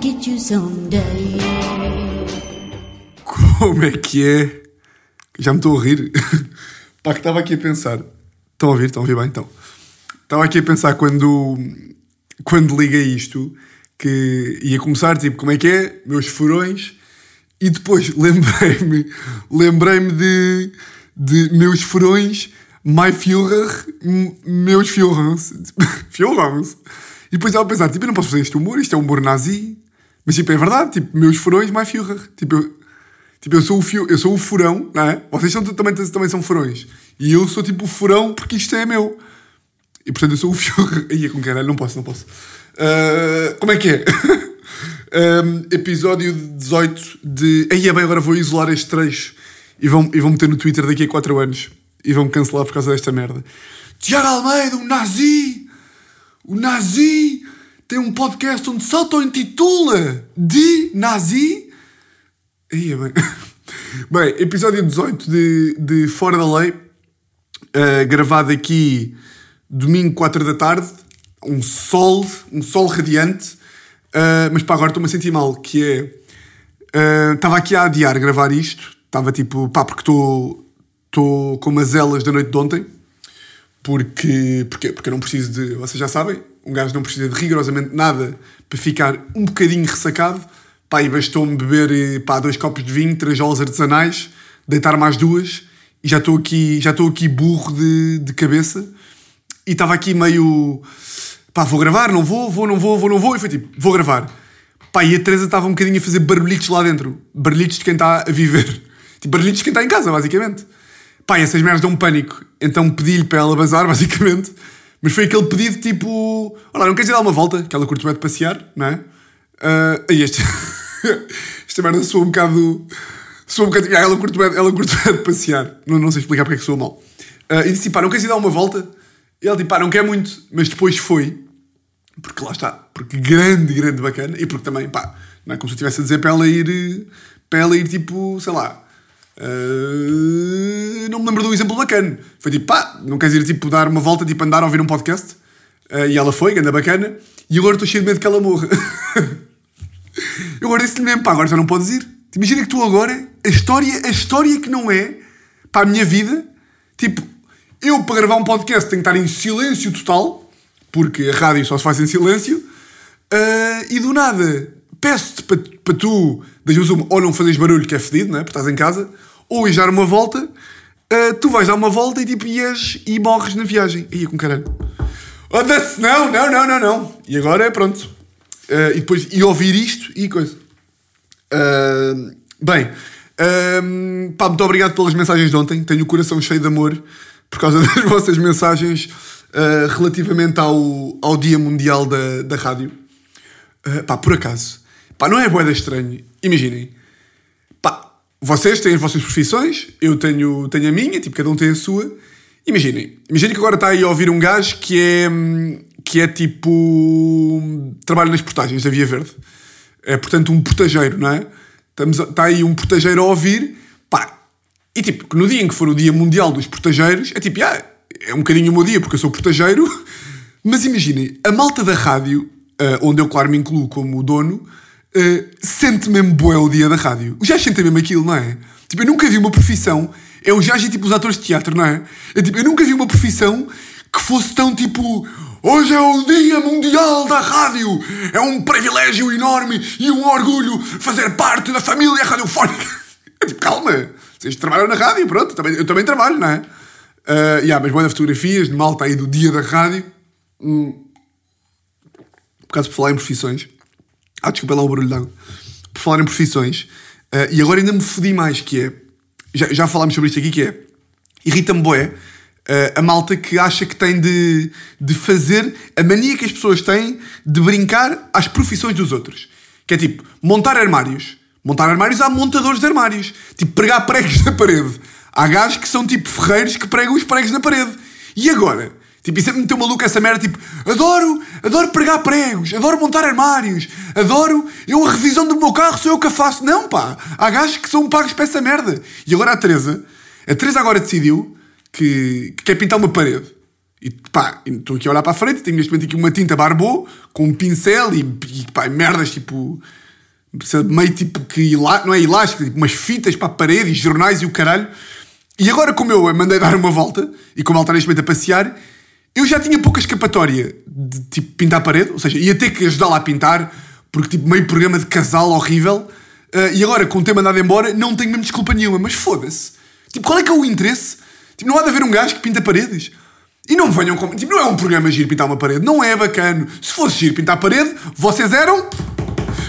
get you someday. Como é que é? Já me estou a rir. Pá, que estava aqui a pensar. Estão a ouvir? Estão a ouvir bem? Então. Estava aqui a pensar quando, quando liguei isto que ia começar, tipo, como é que é? Meus furões. E depois lembrei-me lembrei-me de, de meus furões, my Führer, meus Führers. Führers. E depois estava a pensar, tipo, eu não posso fazer este humor, isto é humor nazi. Mas, tipo, é verdade, tipo, meus furões, my Führer. Tipo, eu, tipo, eu sou o, fio, eu sou o furão, não é? Vocês são, também, também são furões. E eu sou, tipo, o furão porque isto é meu. E, portanto, eu sou o Führer. Aí, com caralho, não posso, não posso. Ah, como é que é? Um, episódio 18 de. Aí é bem, agora vou isolar este trecho e vão, e vão meter no Twitter daqui a 4 anos e vão cancelar por causa desta merda. Tiago Almeida, um nazi! O nazi tem um podcast onde se auto-intitula de nazi. Aí é bem. Bem, episódio 18 de, de Fora da Lei, uh, gravado aqui domingo 4 da tarde, um sol, um sol radiante. Uh, mas pá, agora estou-me a sentir mal, que é... uh, Estava aqui a adiar gravar isto. Estava tipo... Pá, porque estou... Estou com umas elas da noite de ontem. Porque... Porque, porque eu não preciso de... Vocês já sabem. Um gajo não precisa de rigorosamente nada para ficar um bocadinho ressacado. Pá, e bastou-me beber eh, pá, dois copos de vinho, três jolas artesanais, deitar mais duas e já estou aqui, já estou aqui burro de, de cabeça. E estava aqui meio pá, vou gravar, não vou, vou, não vou, vou, não vou. E foi tipo, vou gravar. Pá, e a Teresa estava um bocadinho a fazer barulhitos lá dentro. Barulhitos de quem está a viver. Tipo, barulhitos de quem está em casa, basicamente. Pá, essas merdas dão um pânico. Então pedi-lhe para ela bazar, basicamente. Mas foi aquele pedido tipo, olha, não queres ir dar uma volta? Que ela curte bem de passear, não é? Uh, e este... Esta merda soa um bocado... Soa um bocado... Ah, ela curte bem, ela curte bem de passear. Não, não sei explicar porque é que soa mal. Uh, e disse, pá, não queres ir dar uma volta? E ele tipo, pá, não quer muito, mas depois foi, porque lá está, porque grande, grande bacana, e porque também, pá, não é como se eu estivesse a dizer para ela ir, para ela ir tipo, sei lá, uh, não me lembro de um exemplo bacana. Foi tipo, pá, não queres ir tipo dar uma volta, tipo andar a ouvir um podcast? Uh, e ela foi, grande bacana, e agora estou cheio de medo que ela morra. eu agora disse-lhe mesmo, pá, agora já não podes ir. Imagina que tu agora, a história, a história que não é, para a minha vida, tipo, eu, para gravar um podcast, tenho que estar em silêncio total, porque a rádio só se faz em silêncio, uh, e do nada peço-te para, para tu, das ou não fazes barulho, que é fedido, não é? porque estás em casa, ou ires dar uma volta, uh, tu vais dar uma volta e tipo ias e morres na viagem. Ia com caralho. That's- não, não, não, não, não. E agora é pronto. Uh, e depois, e ouvir isto e coisa. Uh, bem, um, pá, muito obrigado pelas mensagens de ontem. Tenho o coração cheio de amor por causa das vossas mensagens uh, relativamente ao, ao Dia Mundial da, da Rádio. Uh, pá, por acaso, pá, não é boeda estranho. Imaginem, pá, vocês têm as vossas profissões, eu tenho, tenho a minha, tipo, cada um tem a sua. Imaginem, imaginem que agora está aí a ouvir um gajo que é, que é tipo. trabalha nas portagens da Via Verde. É, portanto, um portageiro, não é? Estamos Está aí um portageiro a ouvir, pá. E tipo, no dia em que for o Dia Mundial dos Portageiros, é tipo, ah, é um bocadinho o meu dia porque eu sou portageiro, mas imaginem, a malta da rádio, ah, onde eu, claro, me incluo como dono, ah, sente mesmo bué o dia da rádio. Os gajos sentem mesmo aquilo, não é? Tipo, eu nunca vi uma profissão, é gajos e tipo os atores de teatro, não é? é tipo, eu nunca vi uma profissão que fosse tão tipo. Hoje é o Dia Mundial da Rádio! É um privilégio enorme e um orgulho fazer parte da família radiofónica! É tipo, calma! Vocês trabalham na rádio, pronto, eu também, eu também trabalho, não é? Uh, yeah, mas boas fotografias de malta aí do dia da rádio. Hum. Por causa de falar em profissões. Ah, desculpa lá o barulho. Por falar em profissões. uh, e agora ainda me fodi mais, que é... Já, já falámos sobre isto aqui, que é... Irrita-me boé uh, a malta que acha que tem de, de fazer a mania que as pessoas têm de brincar às profissões dos outros. Que é tipo, montar armários. Montar armários há montadores de armários. Tipo, pregar pregos na parede. Há gajos que são tipo ferreiros que pregam os pregos na parede. E agora? Tipo, isso é muito maluco essa merda. Tipo, adoro, adoro pregar pregos, adoro montar armários, adoro. Eu, a revisão do meu carro sou eu que a faço. Não, pá. Há gajos que são pagos para essa merda. E agora a Teresa, a Teresa agora decidiu que, que quer pintar uma parede. E pá, estou aqui a olhar para a frente, tenho neste momento aqui uma tinta barbô, com um pincel e, e pá, merdas tipo. meio tipo que. Não é elástico, tipo umas fitas para a parede e jornais e o caralho. E agora, como eu mandei dar uma volta e como ela está neste momento a passear, eu já tinha pouca escapatória de tipo pintar a parede, ou seja, ia ter que ajudá-la a pintar, porque tipo meio programa de casal horrível. Ah, e agora, com o ter mandado embora, não tenho mesmo desculpa nenhuma, mas foda-se. Tipo, qual é que é o interesse? Tipo, não há de haver um gajo que pinta paredes. E não venham com. Tipo, não é um programa giro pintar uma parede, não é bacana. Se fosse giro pintar a parede, vocês eram.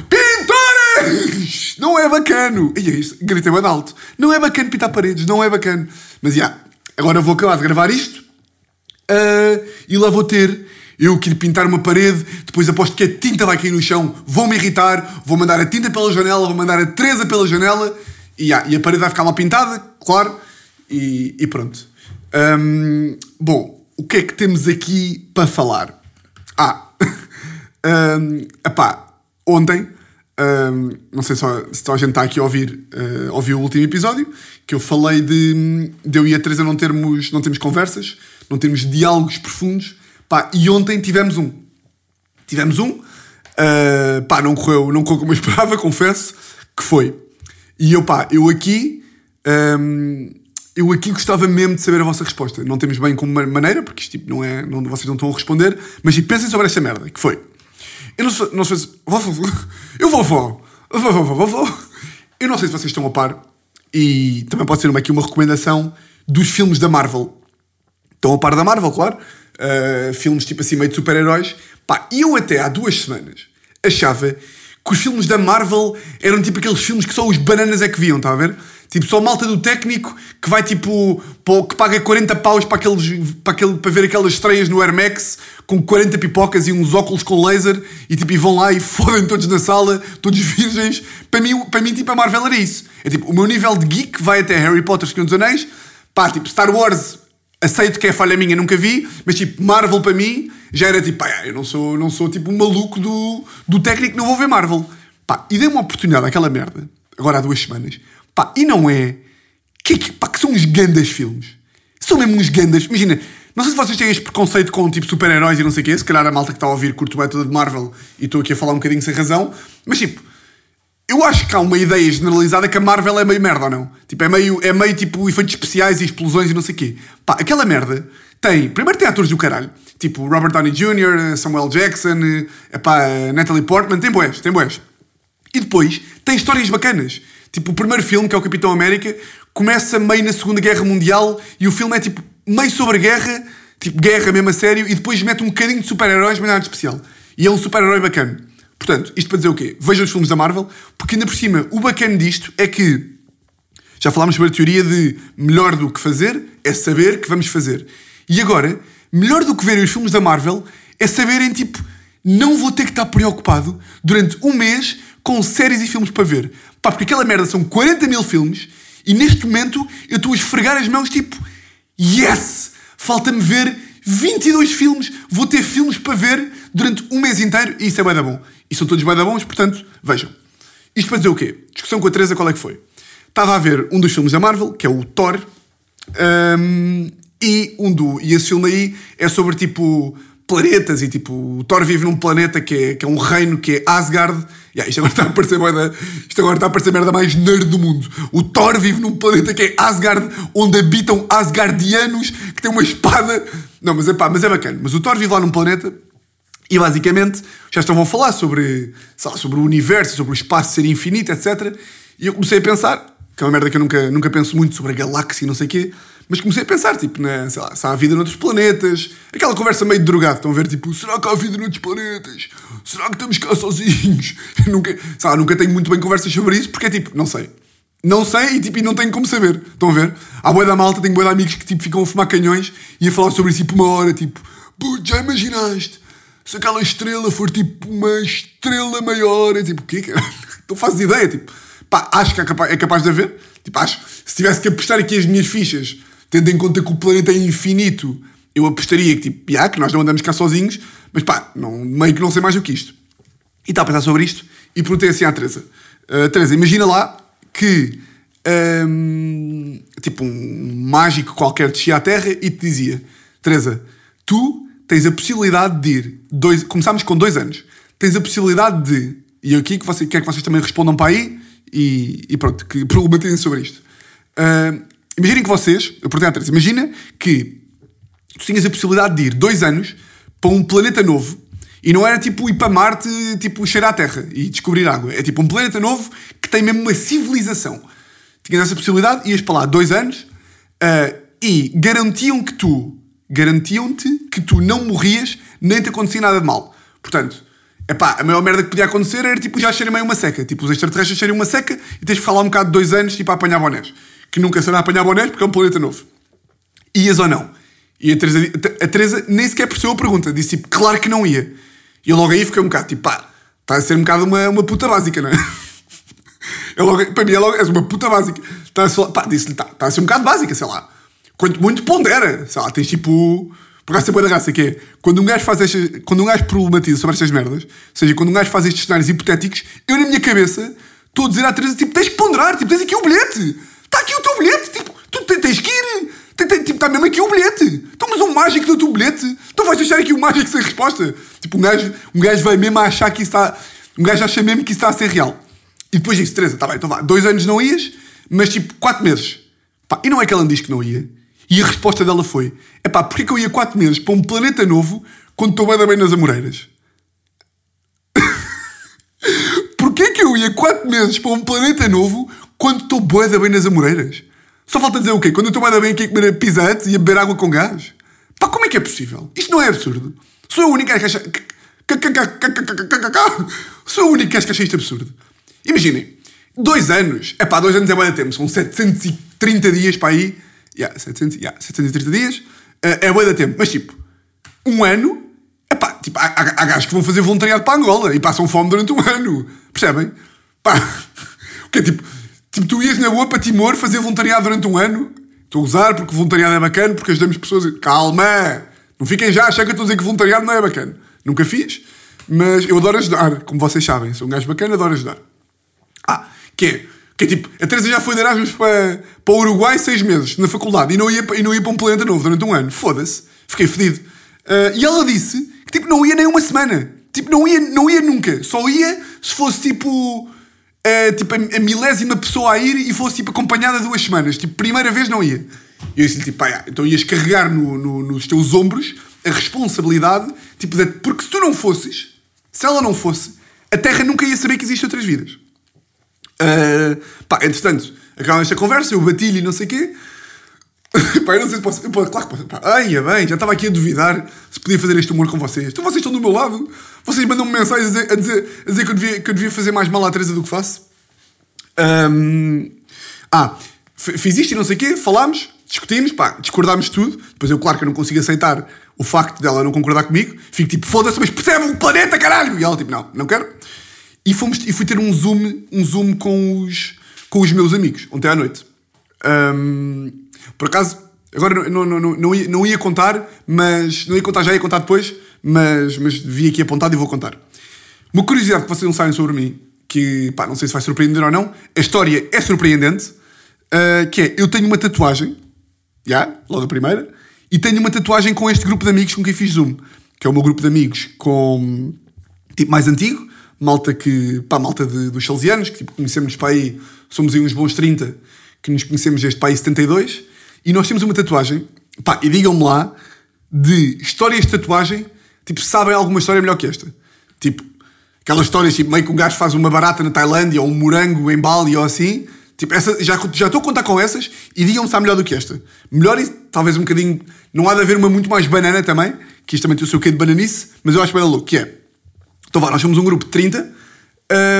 Pintores! Não é bacano. E é isto, gritei bem alto. Não é bacana pintar paredes, não é bacana. Mas já, agora vou acabar de gravar isto ah, e lá vou ter. Eu que ir pintar uma parede, depois aposto que a tinta vai cair no chão, vou-me irritar, vou mandar a tinta pela janela, vou mandar a Teresa pela janela e, já, e a parede vai ficar mal pintada, claro, e, e pronto. Ahm, bom, o que é que temos aqui para falar? Ah, um, epá, ontem, ahm, não sei só, se a gente está aqui a ouvir, ah, ouviu o último episódio, que eu falei de, de eu e a Teresa não termos, não termos conversas, não termos diálogos profundos, pá, e ontem tivemos um. Tivemos um, ah, pá, não correu, não correu como eu esperava, confesso, que foi. E eu, pá, eu aqui, ahm, eu aqui gostava mesmo de saber a vossa resposta. Não temos bem como ma- maneira, porque isto tipo, não é, não, vocês não estão a responder, mas tipo, pensem sobre esta merda, que foi. Eu não sei, se. Eu vou, vou, vou. Eu não sei se vocês estão a par, e também pode ser aqui uma recomendação dos filmes da Marvel. Estão a par da Marvel, claro. Uh, filmes tipo assim, meio de super-heróis. Pá, eu até há duas semanas achava que os filmes da Marvel eram tipo aqueles filmes que só os bananas é que viam, está a ver? Tipo, só malta do técnico que vai tipo, que paga 40 paus para, aqueles, para, aquele, para ver aquelas estreias no Air Max com 40 pipocas e uns óculos com laser e tipo, e vão lá e fodem todos na sala, todos virgens. Para mim, para mim, tipo, a Marvel era isso. É tipo, o meu nível de geek vai até Harry Potter, Senhor dos Anéis, pá, tipo, Star Wars aceito que é falha minha, nunca vi, mas tipo, Marvel para mim já era tipo, pá, eu não sou, não sou tipo um maluco do, do técnico, não vou ver Marvel. Pá, e dei uma oportunidade àquela merda, agora há duas semanas, pá, e não é, que, que, pá, que são uns gandas filmes. São mesmo uns gandas, imagina, não sei se vocês têm este preconceito com tipo super-heróis e não sei o quê, se calhar a malta que está a ouvir curto bem toda de Marvel e estou aqui a falar um bocadinho sem razão, mas tipo, eu acho que há uma ideia generalizada que a Marvel é meio merda ou não? Tipo, é meio, é meio tipo efeitos especiais e explosões e não sei o quê. Pá, aquela merda tem. Primeiro tem atores do caralho. Tipo Robert Downey Jr., Samuel Jackson, epá, Natalie Portman. Tem boés, tem boés. E depois tem histórias bacanas. Tipo, o primeiro filme, que é o Capitão América, começa meio na Segunda Guerra Mundial e o filme é tipo meio sobre guerra, tipo guerra mesmo a sério, e depois mete um bocadinho de super-heróis, mas nada de especial. E é um super-herói bacana. Portanto, isto para dizer o quê? Vejam os filmes da Marvel, porque ainda por cima, o bacana disto é que já falámos sobre a teoria de melhor do que fazer é saber que vamos fazer. E agora, melhor do que verem os filmes da Marvel é saberem, tipo, não vou ter que estar preocupado durante um mês com séries e filmes para ver. Pá, porque aquela merda são 40 mil filmes e neste momento eu estou a esfregar as mãos, tipo, yes! Falta-me ver 22 filmes, vou ter filmes para ver durante um mês inteiro e isso é bué da bom. E são todos bué da bons, portanto, vejam. Isto para dizer o quê? Discussão com a Teresa, qual é que foi? Estava a ver um dos filmes da Marvel, que é o Thor, hum, e, um do, e esse filme aí é sobre tipo planetas e tipo o Thor vive num planeta que é, que é um reino que é Asgard. Yeah, isto agora está a parecer merda, isto agora está a parecer merda mais nerd do mundo. O Thor vive num planeta que é Asgard, onde habitam Asgardianos que têm uma espada. Não, mas é pá, mas é bacana. Mas o Thor vive lá num planeta e basicamente já estão a falar sobre, lá, sobre o universo, sobre o espaço ser infinito, etc. E eu comecei a pensar, que é uma merda que eu nunca, nunca penso muito sobre a galáxia e não sei o quê, mas comecei a pensar, tipo, né, sei lá, se há vida noutros planetas, aquela conversa meio de drogado, estão a ver, tipo, será que há vida noutros planetas? Será que estamos cá sozinhos? Eu nunca, sei nunca tenho muito bem conversas sobre isso, porque é tipo, não sei. Não sei e, tipo, e não tenho como saber. Estão a ver? Há boia da malta, tenho boia de amigos que tipo, ficam a fumar canhões e a falar sobre isso tipo uma hora, tipo, putz, já imaginaste? Se aquela estrela for tipo uma estrela maior, é tipo, o quê? Não fazes ideia, tipo, pá, acho que é capaz, é capaz de haver. Tipo, acho, se tivesse que apostar aqui as minhas fichas, tendo em conta que o planeta é infinito, eu apostaria que, tipo, yeah, que nós não andamos cá sozinhos, mas pá, não, meio que não sei mais do que isto. E estava a pensar sobre isto e perguntei assim à Teresa: "Ah, Teresa, imagina lá que hum, tipo um mágico qualquer descia à Terra e te dizia: Teresa, tu tens a possibilidade de ir. Dois, começámos com dois anos. Tens a possibilidade de. E aqui que você, quer que vocês também respondam para aí e, e pronto, que problematizem sobre isto. Uh, imaginem que vocês. Eu perguntei à imagina que tu tinhas a possibilidade de ir dois anos para um planeta novo e não era tipo ir para Marte, tipo cheirar a Terra e descobrir água. É tipo um planeta novo que tem mesmo uma civilização. Tinhas essa possibilidade, ias para lá dois anos uh, e garantiam que tu, garantiam-te que tu não morrias nem te acontecia nada de mal. Portanto, epá, a maior merda que podia acontecer era tipo já cheirem meio uma seca. Tipo, os extraterrestres cheirem uma seca e tens ficar lá um bocado de dois anos tipo, a apanhar bonés. Que nunca será apanhar bonés porque é um planeta novo. Ias ou não? E a Teresa, a Teresa nem sequer percebeu a pergunta. Disse tipo, claro que não ia. E eu logo aí fiquei um bocado tipo, pá, está a ser um bocado uma, uma puta básica, não é? Eu logo, para mim é logo, és uma puta básica. Está a ser, pá, disse-lhe, está, está a ser um bocado básica, sei lá. Quanto muito pondera, sei lá, tens tipo. Por boa da graça, que é quando um gajo faz estas, quando um gajo problematiza sobre estas merdas, ou seja, quando um gajo faz estes cenários hipotéticos, eu na minha cabeça estou a dizer à Teresa, tipo, tens que ponderar, tipo, tens aqui o bilhete, está aqui o teu bilhete, tipo, tu tens que ir, tipo, está mesmo aqui o bilhete, então, mas um mágico do teu bilhete, então vais deixar aqui o mágico sem resposta. Tipo, um gajo, um gajo vai mesmo achar que isso está, um gajo acha mesmo que isso está a ser real. E depois disse, Teresa, está bem, então vá, dois anos não ias, mas tipo, quatro meses. Pá, e não é que ela me diz que não ia. E a resposta dela foi, é pá, porquê que eu ia quatro meses para um planeta novo quando estou bem, bem nas Amoreiras? porquê que eu ia quatro meses para um planeta novo quando estou boeda bem nas Amoreiras? Só falta dizer o quê? Quando eu estou boeda bem aqui a comer pizzas e a beber água com gás? Pá, como é que é possível? Isto não é absurdo. Sou a única que acha... Sou a única que acha isto absurdo. Imaginem, dois anos, é pá, dois anos é bem tempo, são 730 dias para aí, yeah, 700, yeah, 730 dias, uh, é bem tempo, mas tipo, um ano, é pá, tipo, há, há, há gajos que vão fazer voluntariado para Angola e passam fome durante um ano, percebem? Pá, que é tipo, tipo, tu ias na boa para Timor fazer voluntariado durante um ano, estou a usar porque voluntariado é bacana, porque ajudamos pessoas, calma, não fiquem já a achar que eu estou a dizer que voluntariado não é bacana, nunca fiz, mas eu adoro ajudar, como vocês sabem, sou um gajo bacana, adoro ajudar. Ah, que é, que é tipo, a Teresa já foi de Erasmus para, para o Uruguai seis meses, na faculdade, e não ia, e não ia para um planeta novo durante um ano. Foda-se. Fiquei fedido. Uh, e ela disse que tipo, não ia nem uma semana. Tipo, não ia, não ia nunca. Só ia se fosse tipo. Uh, tipo, a, a, milésima pessoa a ir e fosse tipo acompanhada duas semanas. Tipo, primeira vez não ia. E eu disse tipo, pá, então ias carregar no, no, nos teus ombros a responsabilidade, tipo, de, porque se tu não fosses, se ela não fosse, a Terra nunca ia saber que existem outras vidas. Uh, pá, entretanto, acabamos esta conversa, eu bati-lhe não sei o quê. pá, eu não sei se posso. Eu, claro que posso. Pá, ai, bem, já estava aqui a duvidar se podia fazer este humor com vocês. Então vocês estão do meu lado. Vocês mandam-me mensagens a dizer, a dizer, a dizer que, eu devia, que eu devia fazer mais mal à Teresa do que faço. Um, ah, fiz isto e não sei o quê, falámos, discutimos, pá, discordámos tudo. Depois eu, claro que eu não consigo aceitar o facto dela não concordar comigo. Fico tipo, foda-se, mas percebe o planeta, caralho! E ela tipo, não, não quero. E, fomos, e fui ter um zoom, um zoom com, os, com os meus amigos, ontem à noite. Um, por acaso, agora não, não, não, não, ia, não ia contar, mas. Não ia contar, já ia contar depois, mas, mas vi aqui apontado e vou contar. Uma curiosidade que vocês não sabem sobre mim, que pá, não sei se vai surpreender ou não, a história é surpreendente, uh, que é, eu tenho uma tatuagem, já, logo a primeira, e tenho uma tatuagem com este grupo de amigos com quem fiz Zoom, que é o meu grupo de amigos com tipo mais antigo, malta que, pá, malta de, dos salesianos, que tipo, conhecemos para aí, somos aí uns bons 30, que nos conhecemos desde para aí 72, e nós temos uma tatuagem, pá, e digam-me lá, de histórias de tatuagem, tipo, sabem alguma história melhor que esta? Tipo, aquelas histórias, tipo, meio que um gajo faz uma barata na Tailândia, ou um morango em Bali, ou assim, tipo, essa, já, já estou a contar com essas, e digam-me se há melhor do que esta. Melhor e talvez um bocadinho, não há de haver uma muito mais banana também, que isto também tem o seu quê de bananice, mas eu acho bem louco, que é, então vá, nós somos um grupo de 30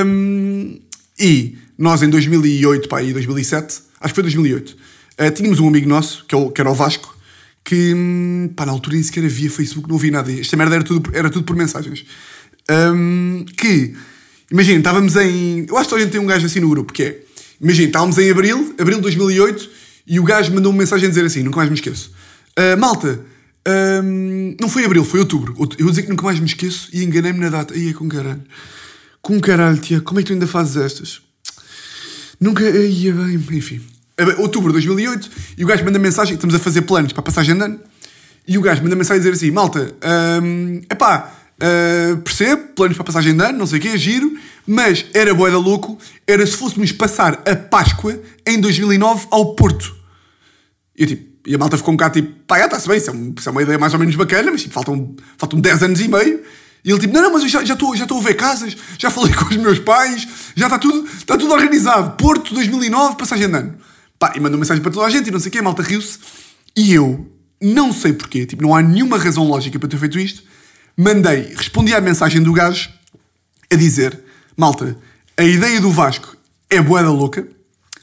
um, e nós em 2008, pá, e 2007, acho que foi 2008, uh, eh, tínhamos um amigo nosso, que, é o, que era o Vasco, que hum, pá, na altura nem sequer havia Facebook, não havia nada. Esta merda era tudo, era tudo por mensagens. Um, que, imagina, estávamos em. Eu acho que a gente tem um gajo assim no grupo, que é. Imagina, estávamos em abril, abril de 2008, e o gajo mandou uma mensagem a dizer assim: nunca mais me esqueço. Uh, malta, um, não foi abril, foi outubro. Eu vou dizer que nunca mais me esqueço e enganei-me na data. Ia com caralho. Com caralho, tia, como é que tu ainda fazes estas? Nunca. Ia bem, enfim. Outubro de 2008 e o gajo manda mensagem: estamos a fazer planos para a passagem de ano. E o gajo manda mensagem a dizer assim: malta, hum, epá, uh, percebo, planos para passagem de ano, não sei o quê, giro, mas era boa da louco, era se fôssemos passar a Páscoa em 2009 ao Porto. Eu tipo, e a malta ficou um bocado tipo, pá, já está-se bem, isso é, um- isso é uma ideia mais ou menos bacana, mas tipo, faltam, faltam 10 anos e meio. E ele tipo, não, não, mas eu já já estou já estou a ver casas, já falei com os meus pais, já está tudo, está tudo organizado. Porto 2009, passagem de ano. Pá, e mandou mensagem para toda a gente e não sei o quê, a malta riu-se. E eu, não sei porquê, tipo, não há nenhuma razão lógica para ter feito isto, mandei, respondi à mensagem do gajo a dizer, malta, a ideia do Vasco é boeda louca,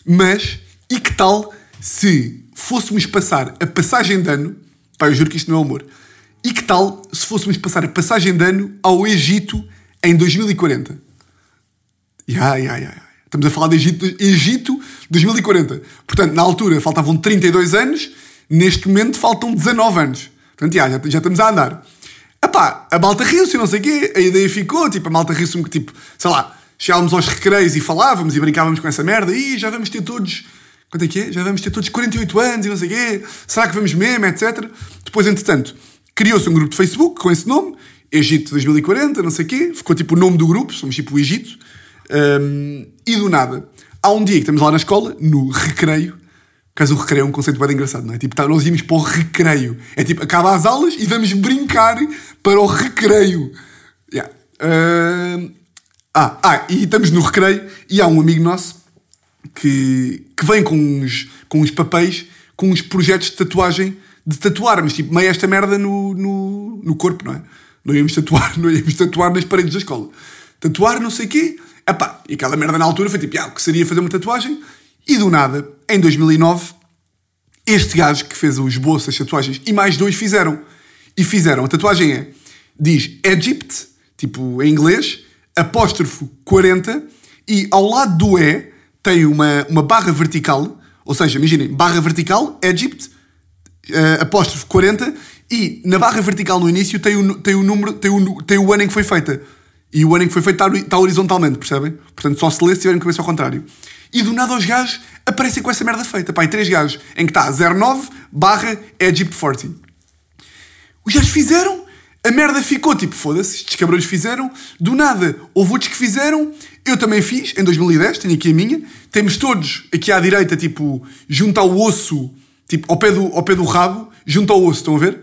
mas e que tal se fôssemos passar a passagem de ano, pá, eu juro que isto não é humor, e que tal se fôssemos passar a passagem de ano ao Egito em 2040? Ya, ya, ya. Estamos a falar de Egito, Egito 2040. Portanto, na altura faltavam 32 anos, neste momento faltam 19 anos. Portanto, ya, já, já estamos a andar. Epá, a malta riu-se não sei o quê, a ideia ficou, tipo, a malta riu-se que, tipo, sei lá, chegávamos aos recreios e falávamos e brincávamos com essa merda, e já vamos ter todos, quanto é que é? Já vamos ter todos 48 anos e não sei o quê, será que vamos mesmo, etc. Depois, entretanto, criou-se um grupo de Facebook com esse nome, Egito 2040, não sei o quê, ficou tipo o nome do grupo, somos tipo o Egito, Hum, e do nada, há um dia que estamos lá na escola, no recreio, caso o recreio é um conceito bem engraçado, não é? Tipo, tá, nós íamos para o recreio. É tipo, acaba as aulas e vamos brincar para o recreio. Yeah. Ah, ah, e estamos no recreio e há um amigo nosso que, que vem com uns, com uns papéis, com uns projetos de tatuagem, de tatuarmos, tipo, meio esta merda no, no, no corpo, não é? Não íamos tatuar, não íamos tatuar nas paredes da escola. Tatuar não sei quê. Epá, e aquela merda na altura foi tipo, ah, o que seria fazer uma tatuagem? E do nada, em 2009, este gajo que fez o esboço das tatuagens e mais dois fizeram. E fizeram, a tatuagem é, diz Egypt, tipo em inglês, apóstrofo 40, e ao lado do E tem uma, uma barra vertical, ou seja, imaginem, barra vertical, Egypt, eh, apóstrofo 40, e na barra vertical no início tem o, tem o número, tem o, tem o ano em que foi feita. E o ano em que foi está, está horizontalmente, percebem? Portanto, só se lê se tiverem cabeça ao contrário. E do nada os gajos aparecem com essa merda feita. Pá, e três gajos em que está 09 barra Egypt 40. Os gajos fizeram, a merda ficou tipo, foda-se, estes cabrões fizeram, do nada, houve outros que fizeram, eu também fiz, em 2010, tenho aqui a minha, temos todos aqui à direita, tipo, junto ao osso, tipo, ao pé do, ao pé do rabo, junto ao osso, estão a ver?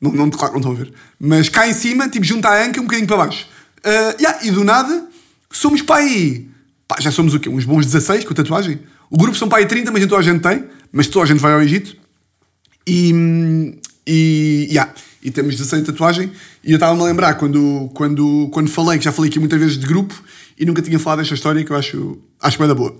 Não, não, claro, não estão a ver. Mas cá em cima, tipo, junto à anca, um bocadinho para baixo. Ah, yeah, e do nada, somos para aí, pá, já somos o quê? Uns bons 16 com tatuagem? O grupo são para aí 30, mas toda a gente tem, mas toda a gente vai ao Egito. E, e, yeah, e temos 16 de tatuagem. E eu estava-me a lembrar quando, quando, quando falei, que já falei aqui muitas vezes de grupo e nunca tinha falado desta história que eu acho, acho bem da boa.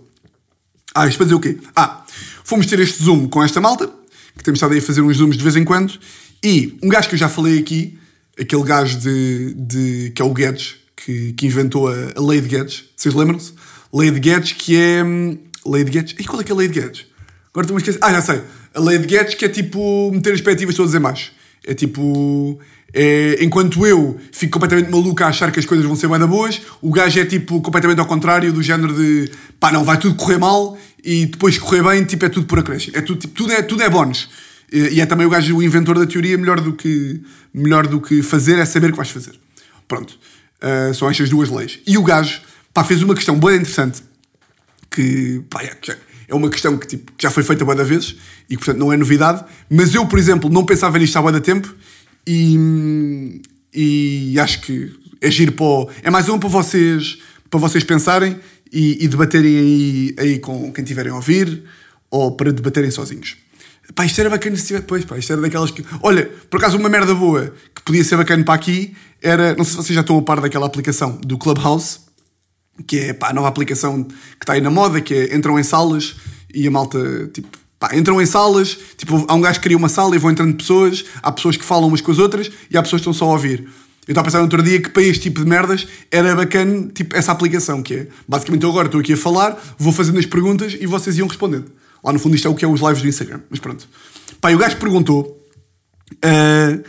Ah, isto para dizer o quê? Ah, fomos ter este zoom com esta malta, que temos estado aí a fazer uns zooms de vez em quando, e um gajo que eu já falei aqui, aquele gajo de, de que é o Guedes, que, que inventou a, a lei de Guedes, vocês lembram-se? Lei de Guedes que é... hum, Lei de Guedes? E qual é que é a lei de Guedes? Agora estou-me a esquecer. Ah, já sei. A lei de Guedes que é tipo meter as perspectivas todas em baixo. É tipo... É, enquanto eu fico completamente maluco a achar que as coisas vão ser da boas, o gajo é tipo completamente ao contrário, do género de pá, não, vai tudo correr mal e depois correr bem, tipo, é tudo por acréscimo. É tudo, tipo, tudo, é, tudo é bónus. E, e é também o gajo o inventor da teoria, melhor do que, melhor do que fazer é saber o que vais fazer. Pronto. Uh, são estas duas leis. E o gajo pá, fez uma questão bem interessante que pá, é, é uma questão que, tipo, que já foi feita várias vezes e portanto, não é novidade. Mas eu, por exemplo, não pensava nisto há muito tempo e, e acho que é giro para o- É mais um para vocês, para vocês pensarem e, e debaterem aí, aí com quem tiverem a ouvir ou para debaterem sozinhos. Pá, isto era bacana se tiver depois, pá, isto era daquelas que... Olha, por acaso uma merda boa que podia ser bacana para aqui era... Não sei se vocês já estão a par daquela aplicação do Clubhouse, que é pá, a nova aplicação que está aí na moda, que é entram em salas e a malta, tipo, pá, entram em salas, tipo, há um gajo que cria uma sala e vão entrando pessoas, há pessoas que falam umas com as outras e há pessoas que estão só a ouvir. Eu estava a pensar no outro dia que para este tipo de merdas era bacana, tipo, essa aplicação, que é, basicamente eu agora estou aqui a falar, vou fazendo as perguntas e vocês iam respondendo. Lá no fundo isto é o que é os lives do Instagram, mas pronto. Pá, e o gajo perguntou, Uh,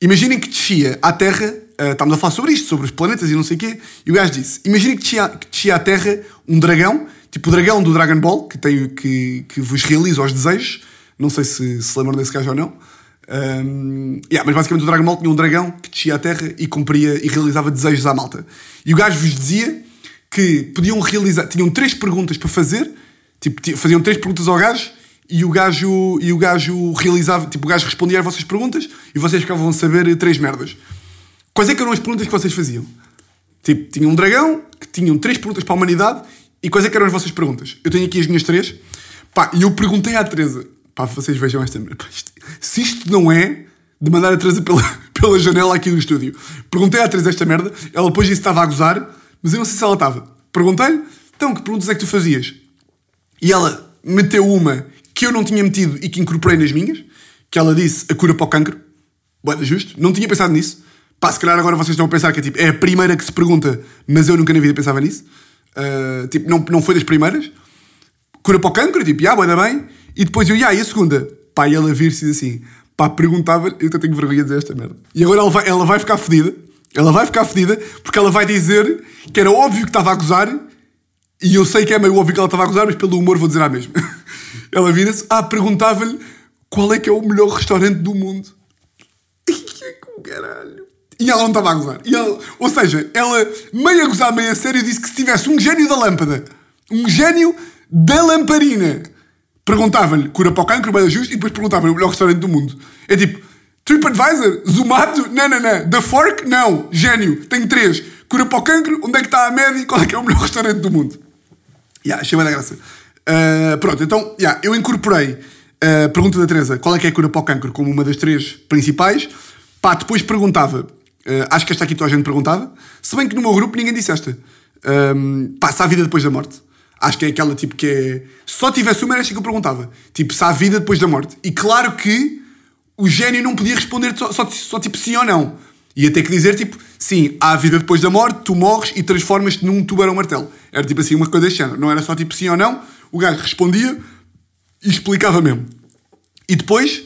imaginem que descia à Terra, uh, estávamos a falar sobre isto, sobre os planetas e não sei o quê, e o gajo disse: Imaginem que descia, que descia à Terra um dragão, tipo o dragão do Dragon Ball, que, tem, que, que vos realiza os desejos. Não sei se se lembram desse gajo ou não. Um, yeah, mas basicamente o Dragon Ball tinha um dragão que descia à terra e cumpria e realizava desejos à malta. E o gajo vos dizia que podiam realizar, tinham três perguntas para fazer, tipo, ti- faziam três perguntas ao gajo e o gajo, e o gajo realizava, tipo, o gajo respondia às vossas perguntas e vocês ficavam a saber três merdas. Quais é que eram as perguntas que vocês faziam? Tipo, tinha um dragão que tinham três perguntas para a humanidade e quais é que eram as vossas perguntas? Eu tenho aqui as minhas três. Pá, e eu perguntei à Teresa, pá, vocês vejam esta merda. Se isto não é de mandar a Teresa pela, pela janela aqui do estúdio. Perguntei à Teresa esta merda, ela depois disse que estava a gozar, mas eu não sei se ela estava. Perguntei-lhe, então, que perguntas é que tu fazias? E ela meteu uma que eu não tinha metido e que incorporei nas minhas, que ela disse a cura para o cancro. Boa, justo. Não tinha pensado nisso. Pá, se calhar agora vocês estão a pensar que é, tipo, é a primeira que se pergunta, mas eu nunca na vida pensava nisso. Ah, tipo, não, não foi das primeiras. Cura para o cancro, tipo, já, boa, bem. E depois eu, já, e a segunda? Pá, e ela vir-se assim, pá, perguntava eu até tenho vergonha de dizer esta merda. E agora ela vai, ela vai ficar fodida. Ela vai ficar fodida porque ela vai dizer que era óbvio que estava a gozar e eu sei que é meio óbvio que ela estava a gozar, mas pelo humor vou dizer a mesma. Ela vira-se, ah, perguntava-lhe qual é que é o melhor restaurante do mundo. Que caralho. E ela não estava a gozar. E ela- ou seja, ela, meio a gozar, meio a sério, disse que se tivesse um gênio da lâmpada, um gênio da lamparina, perguntava-lhe cura para o cancro, bem justo, e depois perguntava-lhe o melhor restaurante do mundo. É tipo, TripAdvisor, Zomato, não, não, não. The Fork, não. Gênio, tenho três. Cura para o cancro, onde é que está a média e qual é que é o melhor restaurante do mundo? Yeah, achei bem da graça. Uh, pronto, então, yeah, eu incorporei a pergunta da Teresa, qual é que é a cura para o cancro, como uma das três principais. Pá, depois perguntava, uh, acho que esta aqui toda a gente perguntava, se bem que no meu grupo ninguém disse esta. Um, pá, se há vida depois da morte. Acho que é aquela tipo que é. Se só tivesse uma, era esta que eu perguntava. Tipo, se há vida depois da morte. E claro que o gênio não podia responder só, só, só tipo sim ou não. Ia ter que dizer tipo, sim, há vida depois da morte, tu morres e transformas-te num tubarão-martelo. Era tipo assim, uma coisa deste. Não era só tipo sim ou não. O gajo respondia e explicava mesmo. E depois,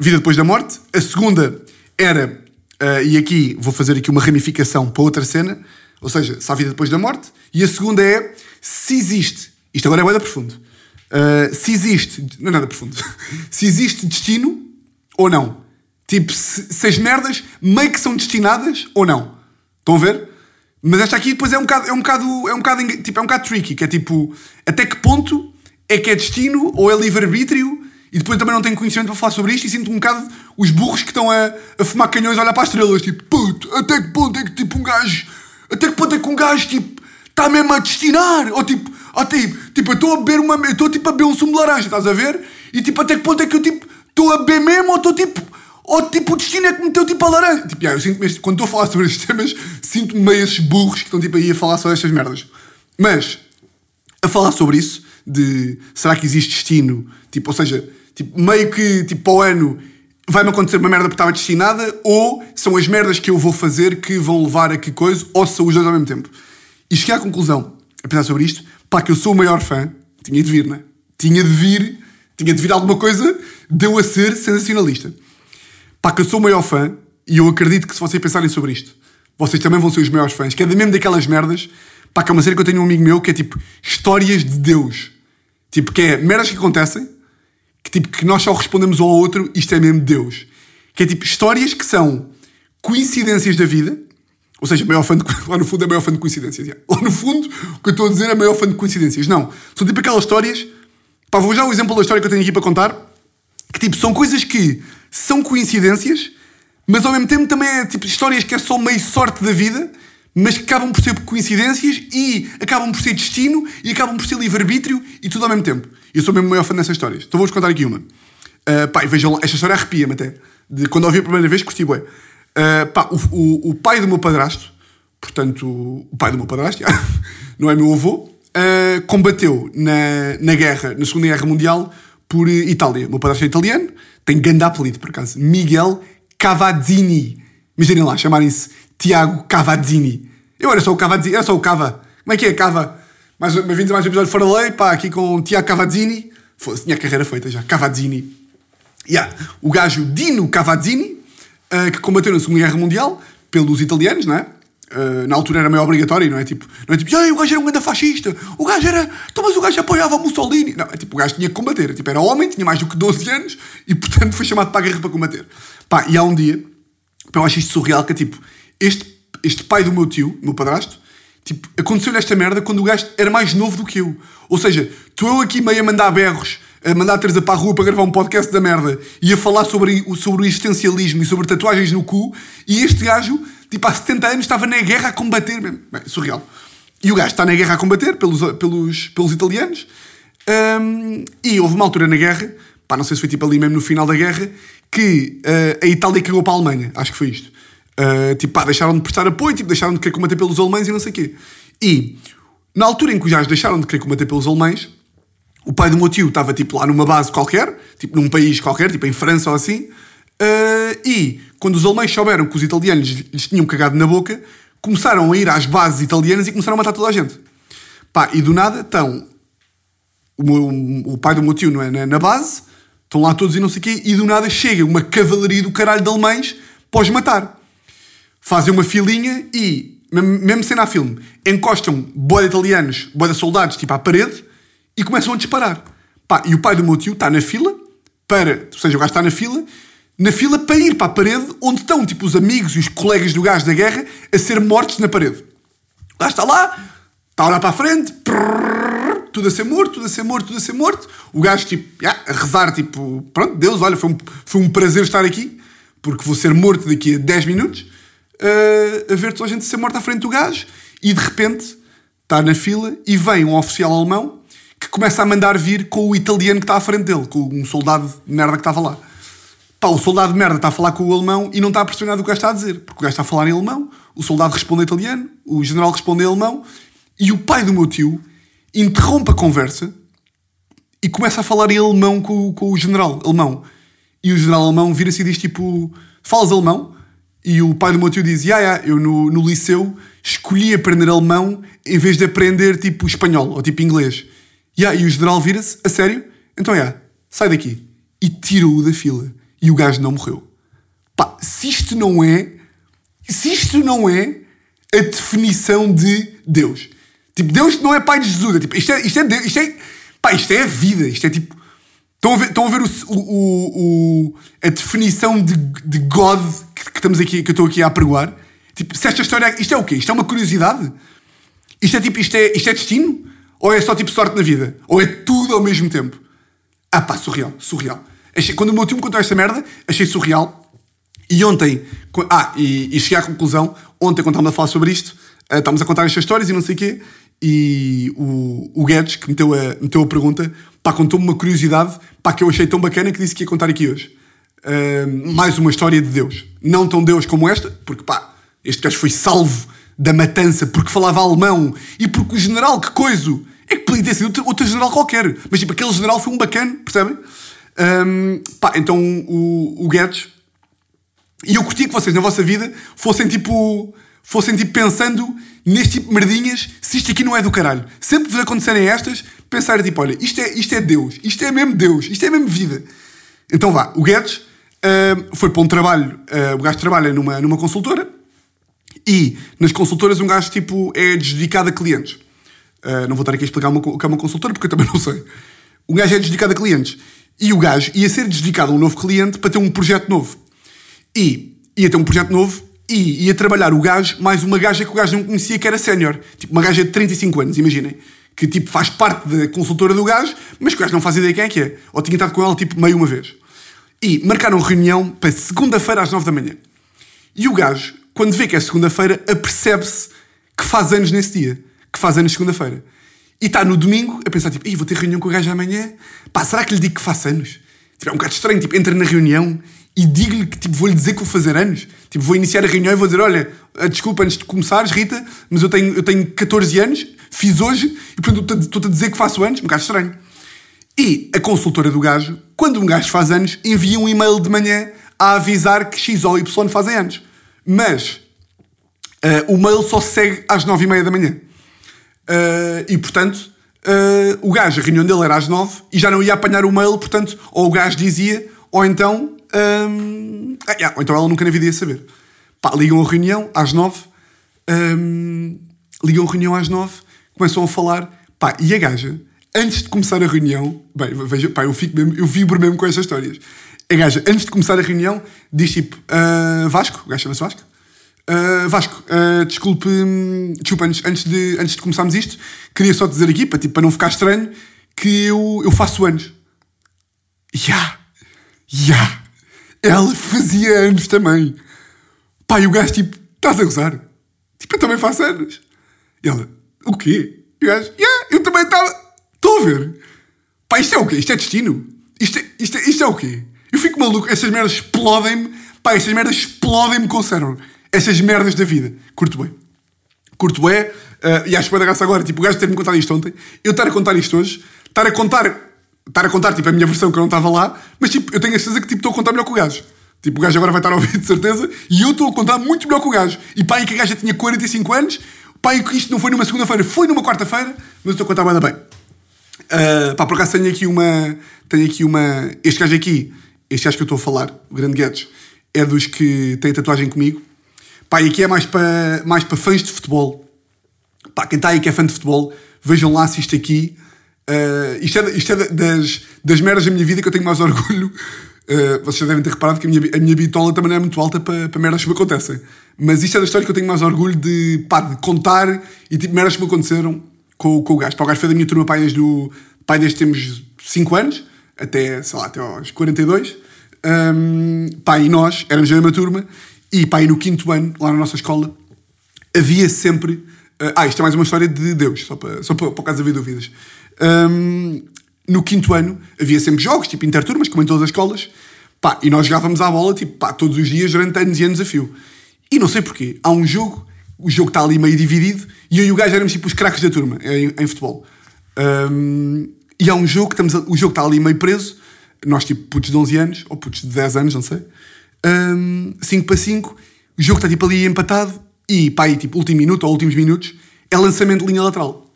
vida depois da morte. A segunda era, ah, e aqui vou fazer aqui uma ramificação para outra cena, ou seja, se há vida depois da morte. E a segunda é, se existe, isto agora é bem profundo, Ah, se existe, não é nada profundo, se existe destino ou não. Tipo, se, se as merdas meio que são destinadas ou não. Estão a ver? Mas esta aqui depois é um bocado, é um bocado, é um bocado, tipo, é um bocado tricky, que é tipo, até que ponto é que é destino ou é livre-arbítrio e depois também não tenho conhecimento para falar sobre isto e sinto um bocado os burros que estão a, a fumar canhões a olhar para as estrelas, tipo, puto, até que ponto é que tipo um gajo, até que ponto é que um gajo tipo, está mesmo a destinar, ou tipo, ou, tipo, tipo eu estou a beber uma, estou tipo a beber um sumo de laranja, estás a ver? E tipo, até que ponto é que eu tipo, estou a beber mesmo ou estou tipo, ou tipo, o destino é que meteu tipo a laranja. Tipo, yeah, eu sinto este, quando estou a falar sobre estes temas, sinto-me meio esses burros que estão tipo aí a falar só destas merdas. Mas, a falar sobre isso, de será que existe destino, tipo, ou seja, tipo, meio que tipo, para o ano vai-me acontecer uma merda porque estava destinada, ou são as merdas que eu vou fazer que vão levar a que coisa, ou são os dois ao mesmo tempo. E cheguei à conclusão, a pensar sobre isto, pá, que eu sou o maior fã, tinha de vir, né? Tinha de vir, tinha de vir alguma coisa de eu a ser sensacionalista. Pá, que eu sou o maior fã e eu acredito que se vocês pensarem sobre isto, vocês também vão ser os maiores fãs, que é mesmo daquelas merdas, pá, que é uma série que eu tenho um amigo meu que é tipo histórias de Deus. Tipo, que é merdas que acontecem, que tipo, que nós só respondemos um ao outro, isto é mesmo Deus. Que é tipo histórias que são coincidências da vida, ou seja, maior fã de, lá no fundo é maior fã de coincidências. yeah. Lá no fundo, o que eu estou a dizer é maior fã de coincidências. Não, são tipo aquelas histórias, pá, vou já o exemplo da história que eu tenho aqui para contar, que tipo, são coisas que são coincidências, mas ao mesmo tempo também é tipo histórias que é só meio sorte da vida, mas que acabam por ser coincidências e acabam por ser destino e acabam por ser livre-arbítrio e tudo ao mesmo tempo. Eu sou mesmo o maior fã dessas histórias. Então vou-vos contar aqui uma. Uh, pá, vejam lá, esta história arrepia-me até. De, quando a ouvi a primeira vez, curti bué. Uh, pá, o, o, o pai do meu padrasto, portanto, o pai do meu padrasto, não é meu avô, uh, combateu na, na guerra, na Segunda Guerra Mundial, por Itália. O meu padrasto é italiano, tem grande apelido, por acaso. Miguel Cavazzini. Imaginem lá, chamarem-se Tiago Cavazzini. Eu era só o Cavazzini, era só o Cava. Como é que é, Cava? Mais, bem-vindos a mais um episódio fora lei, pá, aqui com o Tiago Cavazzini. Fosse, tinha carreira feita já, Cavazzini. Yeah. O gajo Dino Cavazzini, uh, que combateu na Segunda Guerra Mundial pelos italianos, não é? Uh, na altura era meio obrigatório, não é? Tipo, não é tipo, o gajo era um grande fascista, o gajo era. Então, mas o gajo apoiava Mussolini. Não, é tipo, o gajo tinha que combater. Tipo, era homem, tinha mais do que 12 anos e, portanto, foi chamado para a guerra para combater. Pá, e há um dia, eu acho isto surreal, que é tipo, este, este pai do meu tio, meu padrasto, tipo, aconteceu nesta merda quando o gajo era mais novo do que eu. Ou seja, estou eu aqui meio a mandar berros a mandar a Teresa para a rua para gravar um podcast da merda e a falar sobre, sobre o existencialismo e sobre tatuagens no cu, e este gajo, tipo, há 70 anos estava na guerra a combater. Bem, surreal. E o gajo está na guerra a combater pelos, pelos, pelos italianos. Um, e houve uma altura na guerra, pá, não sei se foi tipo ali mesmo no final da guerra, que uh, a Itália cagou para a Alemanha. Acho que foi isto. Uh, tipo, pá, deixaram de prestar apoio, tipo, deixaram de querer combater pelos alemães e não sei o quê. E, na altura em que os gajos deixaram de querer combater pelos alemães, o pai do meu tio estava tipo lá numa base qualquer, tipo num país qualquer, tipo em França ou assim, uh, e quando os alemães souberam que os italianos lhes tinham cagado na boca, começaram a ir às bases italianas e começaram a matar toda a gente. Pá, e do nada estão o, o pai do meu tio não é, na base, estão lá todos e não sei o quê, e do nada chega uma cavalaria do caralho de alemães para os matar. Fazem uma filinha e, mesmo sendo a filme, encostam boa de italianos, boa de soldados, tipo à parede, e começam a disparar. Pá, e o pai do meu tio está na fila, para, ou seja, o gajo está na fila, na fila para ir para a parede onde estão tipo os amigos e os colegas do gajo da guerra a ser mortos na parede. O gajo está lá, está a olhar para a frente, prrr, tudo a ser morto, tudo a ser morto, tudo a ser morto. O gajo tipo, a rezar, tipo, pronto, Deus, olha, foi um, foi um prazer estar aqui, porque vou ser morto daqui a 10 minutos, uh, a ver toda a gente ser morta à frente do gajo, e de repente está na fila e vem um oficial alemão que começa a mandar vir com o italiano que está à frente dele, com um soldado de merda que estava lá. Pá, o soldado de merda está a falar com o alemão e não está a perceber nada do que o gajo está a dizer, porque o gajo está a falar em alemão, o soldado responde em italiano, o general responde em alemão, e o pai do meu tio interrompe a conversa e começa a falar em alemão com, com o general alemão. E o general alemão vira-se e diz tipo: Falas alemão? E o pai do meu tio diz: yeah, yeah, eu no, no liceu escolhi aprender alemão em vez de aprender tipo espanhol ou tipo inglês. Yeah, e o general vira-se, a sério? Então é, yeah, sai daqui. E tirou-o da fila. E o gajo não morreu. Pá, se isto não é. Se isto não é a definição de Deus. Tipo, Deus não é pai de Jesus. É, tipo, isto é, isto é Deus. Isto é, pá, isto é a vida. Isto é tipo. Estão a ver, estão a, ver o, o, o, a definição de, de God que, estamos aqui, que eu estou aqui a apregoar? Tipo, se esta história. Isto é o quê? Isto é uma curiosidade? Isto é tipo. Isto é, isto é destino? Ou é só tipo sorte na vida? Ou é tudo ao mesmo tempo? Ah pá, surreal, surreal. Achei, quando o meu tio me contou esta merda, achei surreal. E ontem, ah, e, e cheguei à conclusão, ontem quando estávamos a falar sobre isto, uh, estávamos a contar estas histórias e não sei o quê, e o, o Guedes, que meteu a, meteu a pergunta, pá, contou-me uma curiosidade, pá, que eu achei tão bacana que disse que ia contar aqui hoje. Mais uma história de Deus. Não tão Deus como esta, porque pá, este gajo foi salvo da matança porque falava alemão e porque o general, que coiso, é que podia ter sido outro, outro general qualquer. Mas tipo, aquele general foi um bacana, percebem? Um, pá, então o, o Guedes. E eu curti que vocês na vossa vida fossem tipo. fossem tipo pensando neste tipo de merdinhas, se isto aqui não é do caralho. Sempre que vos acontecerem estas, pensarem tipo, olha, isto é, isto é Deus, isto é mesmo Deus, isto é mesmo vida. Então vá, o Guedes foi para um trabalho, uh, o gajo trabalha numa, numa consultora, e nas consultoras um gajo tipo é dedicado a clientes. Uh, não vou estar aqui a explicar o que é uma consultora porque eu também não sei. Um gajo é dedicado a clientes. E o gajo ia ser dedicado a um novo cliente para ter um projeto novo. E ia ter um projeto novo e ia trabalhar o gajo mais uma gaja que o gajo não conhecia que era sénior. Tipo, uma gaja de 35 anos, imaginem. Que tipo faz parte da consultora do gajo, mas que o gajo não faz ideia quem é que é. Ou tinha estado com ela tipo meio uma vez. E marcaram reunião para segunda-feira às 9 da manhã. E o gajo quando vê que é segunda-feira, apercebe-se que faz anos nesse dia. Que faz anos segunda-feira. E está no domingo a pensar, tipo, vou ter reunião com o gajo amanhã. Pá, será que lhe digo que faço anos? Tipo, é um bocado estranho. Tipo, entra na reunião e digo-lhe que, tipo, vou-lhe dizer que vou fazer anos. Tipo, vou iniciar a reunião e vou dizer, olha, ah, desculpa antes de começares, Rita, mas eu tenho, eu tenho 14 anos, fiz hoje, e portanto estou-te a dizer que faço anos. Um bocado estranho. E a consultora do gajo, quando um gajo faz anos, envia um e-mail de manhã a avisar que X ou Y fazem anos. Mas uh, o mail só segue às nove e meia da manhã. Uh, e portanto, uh, o gajo, a reunião dele era às nove e já não ia apanhar o mail, portanto, ou o gajo dizia, ou então. Um, ah, yeah, ou então ela nunca na vida ia saber. Pá, ligam a reunião às nove. hum, ligam a reunião às nove, começam a falar, pá, e a gaja, antes de começar a reunião, bem, veja, pá, eu, fico mesmo, eu vibro mesmo com estas histórias. A gaja, antes de começar a reunião, diz tipo, "Ah, Vasco, o gajo chama-se Vasco, "Ah, Vasco, ah, desculpe, hum, desculpa, antes, antes, de, antes de começarmos isto, queria só dizer aqui, para, tipo, para não ficar estranho, que eu, eu faço anos. Ya, ya, ela fazia anos também. E o gajo, tipo, estás a gozar? Tipo, eu também faço anos. Ela, o quê? E o gajo, yeah, eu também estava. Estou a ver. Pá, isto é o quê? Isto é destino? Isto é, isto é, isto é o quê? Eu fico maluco, essas merdas explodem-me. Pá, estas merdas explodem-me com o cérebro. Essas merdas da vida. Curto bem. Curto bem. uh, e acho que da graça agora, tipo, o gajo ter-me contado isto ontem. Eu estar a contar isto hoje, estar a contar. Estar a contar, tipo, a minha versão que eu não estava lá, mas, tipo, eu tenho a certeza que, tipo, estou a contar melhor que o gajo. Tipo, o gajo agora vai estar a ouvir, de certeza, e eu estou a contar muito melhor que o gajo. E pá, e que a gaja tinha 45 anos, pá, e que isto não foi numa segunda-feira, foi numa quarta-feira, mas eu estou a contar bem. Uh, pá, por acaso tenho aqui uma. Tenho aqui uma. Este gajo aqui, este gajo que eu estou a falar, o Grande Guedes, é dos que tem tatuagem comigo. Pá, e aqui é mais para mais fãs de futebol. Pá, quem está aí que é fã de futebol, vejam lá se isto aqui. uh, isto é, isto é das, das merdas da minha vida que eu tenho mais orgulho. Uh, vocês já devem ter reparado que a minha, a minha bitola também não é muito alta para, para merdas que me acontecem. Mas isto é da história que eu tenho mais orgulho de, pá, de contar e tipo merdas que me aconteceram com, com o gajo. O gajo foi da minha turma pai desde, o, pai desde temos 5 anos, até, sei lá, até aos 42. Um, pá, e nós éramos da mesma turma e e no quinto ano, lá na nossa escola, havia sempre. uh, ah, isto é mais uma história de Deus, só para, só para, para o caso haver dúvidas. Um, no quinto ano havia sempre jogos, tipo interturmas, como em todas as escolas, pá, e nós jogávamos à bola, tipo, pá, todos os dias durante anos e anos a fio. E não sei porquê, há um jogo, o jogo está ali meio dividido, e eu e o gajo éramos tipo os craques da turma em, em futebol. Um, e há um jogo que estamos a- o jogo está ali meio preso, nós tipo putos de 11 anos, ou putos de 10 anos, não sei, 5 para 5, o jogo está tipo ali empatado, e pá, e tipo último minuto ou últimos minutos, é lançamento de linha lateral.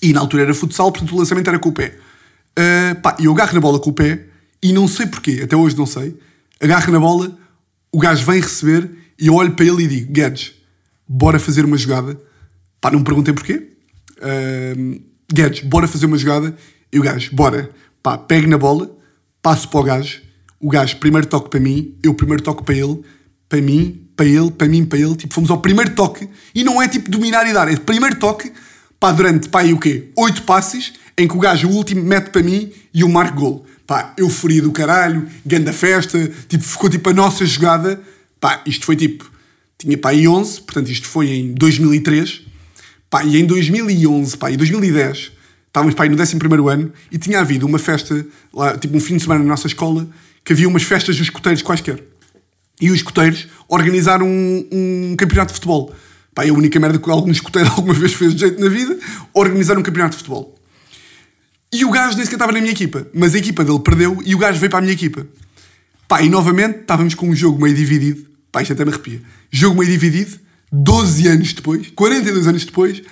E na altura era futsal, portanto o lançamento era com o pé. Uh, pá, eu agarro na bola com o pé e não sei porquê, até hoje não sei. Agarro na bola, o gajo vem receber e eu olho para ele e digo: Guedes, bora fazer uma jogada. Pá, não me perguntem porquê. Uh, Guedes, bora fazer uma jogada. E o gajo, bora. Pá, pego na bola, passo para o gajo. O gajo primeiro toque para mim, eu primeiro toque para ele, para mim, para ele, para mim, para ele. Tipo, fomos ao primeiro toque e não é tipo dominar e dar, é primeiro toque pá, durante, pá, e o quê? Oito passes, em que o gajo, o último, mete para mim e o marco gol. Pá, euforia do caralho, ganda festa, tipo, ficou tipo a nossa jogada. Pá, isto foi tipo, tinha pá aí 11, portanto isto foi em 2003. Pá, e em 2011, pá, e 2010, estávamos pá, aí no 11 ano e tinha havido uma festa, lá, tipo um fim de semana na nossa escola, que havia umas festas dos escoteiros quaisquer. E os escoteiros organizaram um, um campeonato de futebol. Pá, é a única merda que algum escoteiro alguma vez fez de jeito na vida, organizar um campeonato de futebol. E o gajo nem sequer estava na minha equipa, mas a equipa dele perdeu e o gajo veio para a minha equipa. Pá, e novamente estávamos com um jogo meio dividido. Pá, isto até me arrepia. Jogo meio dividido, 12 anos depois, 42 anos depois.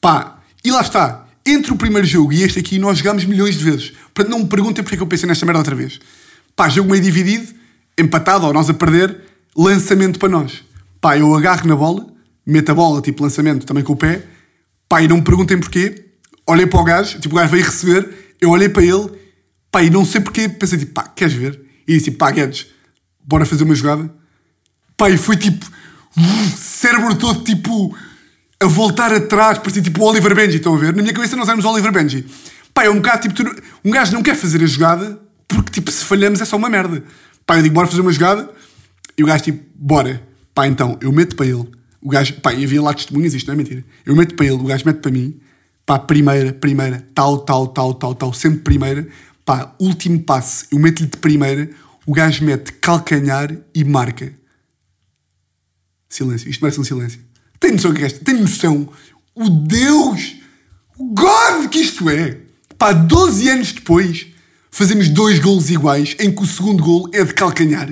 Pá, e lá está. Entre o primeiro jogo e este aqui, nós jogámos milhões de vezes. Portanto, não me perguntem porque é que eu pensei nesta merda outra vez. Pá, jogo meio dividido, empatado ou nós a perder, lançamento para nós. Pá, eu agarro na bola, meto a bola, tipo lançamento também com o pé. Pá, e não me perguntem porquê. Olhei para o gajo, tipo, o gajo veio receber, eu olhei para ele, pá, e não sei porquê, pensei tipo, pá, queres ver? E disse, pá, Guedes, bora fazer uma jogada? E foi tipo, uf, cérebro todo tipo, a voltar atrás, parecia tipo o Oliver Benji, estão a ver? Na minha cabeça nós éramos o Oliver Benji. Pá, é um bocado tipo, um gajo não quer fazer a jogada, porque tipo, se falhamos é só uma merda. Pá, eu digo, bora fazer uma jogada, e o gajo tipo, bora. Pá, então, eu meto para ele, o gajo, pá, havia lá testemunhas, isto não é mentira. Eu meto para ele, o gajo mete para mim, pá, primeira, primeira, tal, tal, tal, tal, tal, sempre primeira, pá, último passe, eu meto-lhe de primeira, o gajo mete calcanhar e marca. Silêncio, isto merece um silêncio. Tem noção que é? Tem noção? O Deus, o God que isto é! Pá, 12 anos depois, fazemos dois golos iguais, em que o segundo gol é de calcanhar.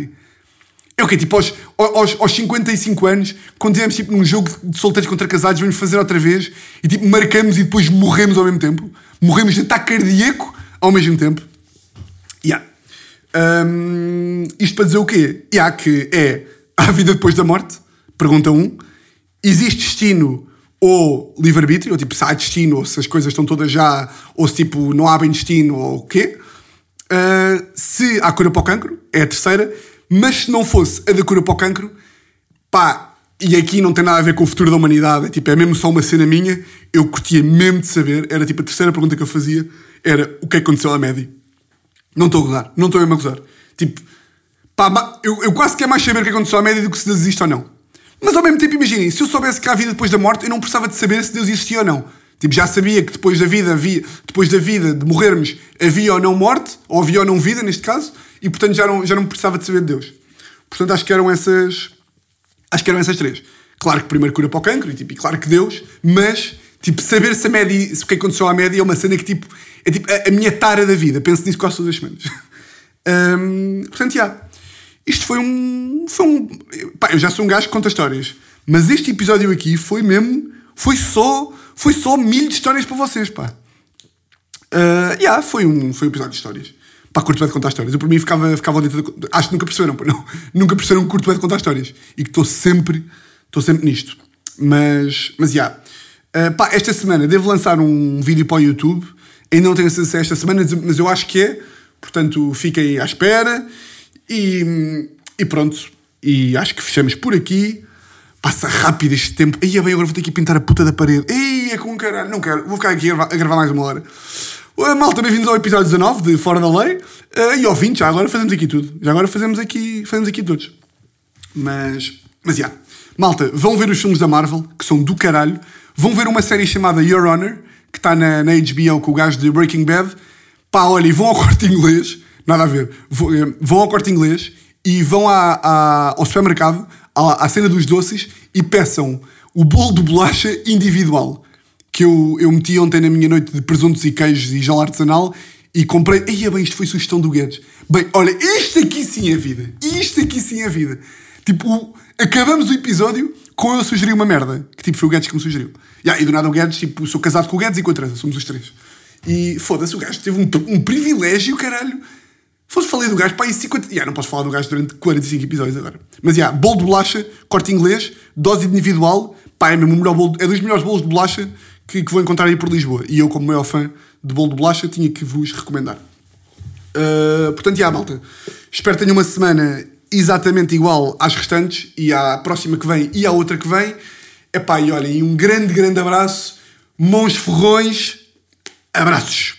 É o quê? Tipo, aos, aos, aos 55 anos, quando tivemos tipo, num jogo de solteiros contra casados, vamos fazer outra vez e tipo, marcamos e depois morremos ao mesmo tempo. Morremos de ataque cardíaco ao mesmo tempo. Yeah. Hum, isto para dizer o quê? Yeah, que é há vida depois da morte, pergunta um, existe destino ou livre-arbítrio, ou tipo, se há destino, ou se as coisas estão todas já, ou se tipo, não há bem destino, ou o quê. Uh, se há cura para o cancro, é a terceira. Mas se não fosse a da cura para o cancro, pá, e aqui não tem nada a ver com o futuro da humanidade, é, tipo, é mesmo só uma cena minha, eu curtia mesmo de saber, era tipo a terceira pergunta que eu fazia, era o que é aconteceu à Média? Não estou a gozar, não estou a gozar. Tipo, pá, eu, eu quase quero mais saber o que aconteceu à Média do que se existe ou não. Mas ao mesmo tempo, imaginem, se eu soubesse que há vida depois da morte, eu não precisava de saber se Deus existia ou não. Tipo, já sabia que depois da vida havia, depois da vida, de morrermos, havia ou não morte, ou havia ou não vida, neste caso, e portanto já não, já não precisava de saber de Deus. Portanto, acho que eram essas. Acho que eram essas três. Claro que primeiro cura para o cancro, e, tipo, e claro que Deus, mas tipo, saber se a média, se o que aconteceu à média é uma cena que tipo, é tipo a, a minha tara da vida. Penso nisso quase todas as semanas. um, portanto, já. Yeah. Isto foi um. Foi um. Pá, eu já sou um gajo que conta histórias. Mas este episódio aqui foi mesmo. Foi só. Foi só mil de histórias para vocês, pá. Uh, yeah, foi um, foi um episódio de histórias. Pá, curto bem de contar histórias. Eu por mim ficava, ficava dentro de, Acho que nunca perceberam, não. Nunca perceberam que curto bem de contar histórias. E que estou sempre. Estou sempre nisto. Mas. Mas, já. Yeah. Uh, pá, esta semana devo lançar um vídeo para o YouTube. Ainda não tenho acesso a esta semana, mas eu acho que é. Portanto, fiquem à espera. E, e pronto. E acho que fechamos por aqui. Passa rápido este tempo. Aí bem, agora vou ter que pintar a puta da parede. Ei, é com caralho. Não quero. Vou ficar aqui a gravar, mais uma hora. Malta, bem-vindos ao episódio 19 de Fora da Lei. Uh, e ao 20, já agora fazemos aqui tudo. Já agora fazemos aqui, fazemos aqui todos. Mas, mas já. Yeah. Malta, vão ver os filmes da Marvel, que são do caralho. Vão ver uma série chamada Your Honor, que está na, na HBO com o gajo de Breaking Bad. Pá, olha, e vão ao corte inglês Nada a ver. Eh, vão ao corte inglês e vão à, à, ao supermercado, à, à, cena dos doces, e peçam o bolo de bolacha individual. Que eu, eu meti ontem na minha noite de presuntos e queijos e gel artesanal e comprei. Eia bem, isto foi sugestão do Guedes. Bem, olha, isto aqui sim é vida. Isto aqui sim é vida. Tipo, acabamos o episódio com eu sugerir uma merda. Que tipo, foi o Guedes que me sugeriu. Yeah, e do nada o Guedes, tipo, sou casado com o Guedes e com a Teresa, somos os três. E foda-se, o gajo teve um, um privilégio, caralho Fosse falei do gajo, pá, e 50. Yeah, não posso falar do gajo durante 45 episódios agora. Mas, já, yeah, bolo de bolacha, corte inglês, dose individual, pá, é, mesmo melhor bolo, é dos melhores bolos de bolacha que, que vou encontrar aí por Lisboa. E eu, como maior fã de bolo de bolacha, tinha que vos recomendar. Uh, portanto, já, yeah, malta. Espero que tenham uma semana exatamente igual às restantes, e à próxima que vem e à outra que vem. É pá, e olhem, um grande, grande abraço. Mãos ferrões. Abraços.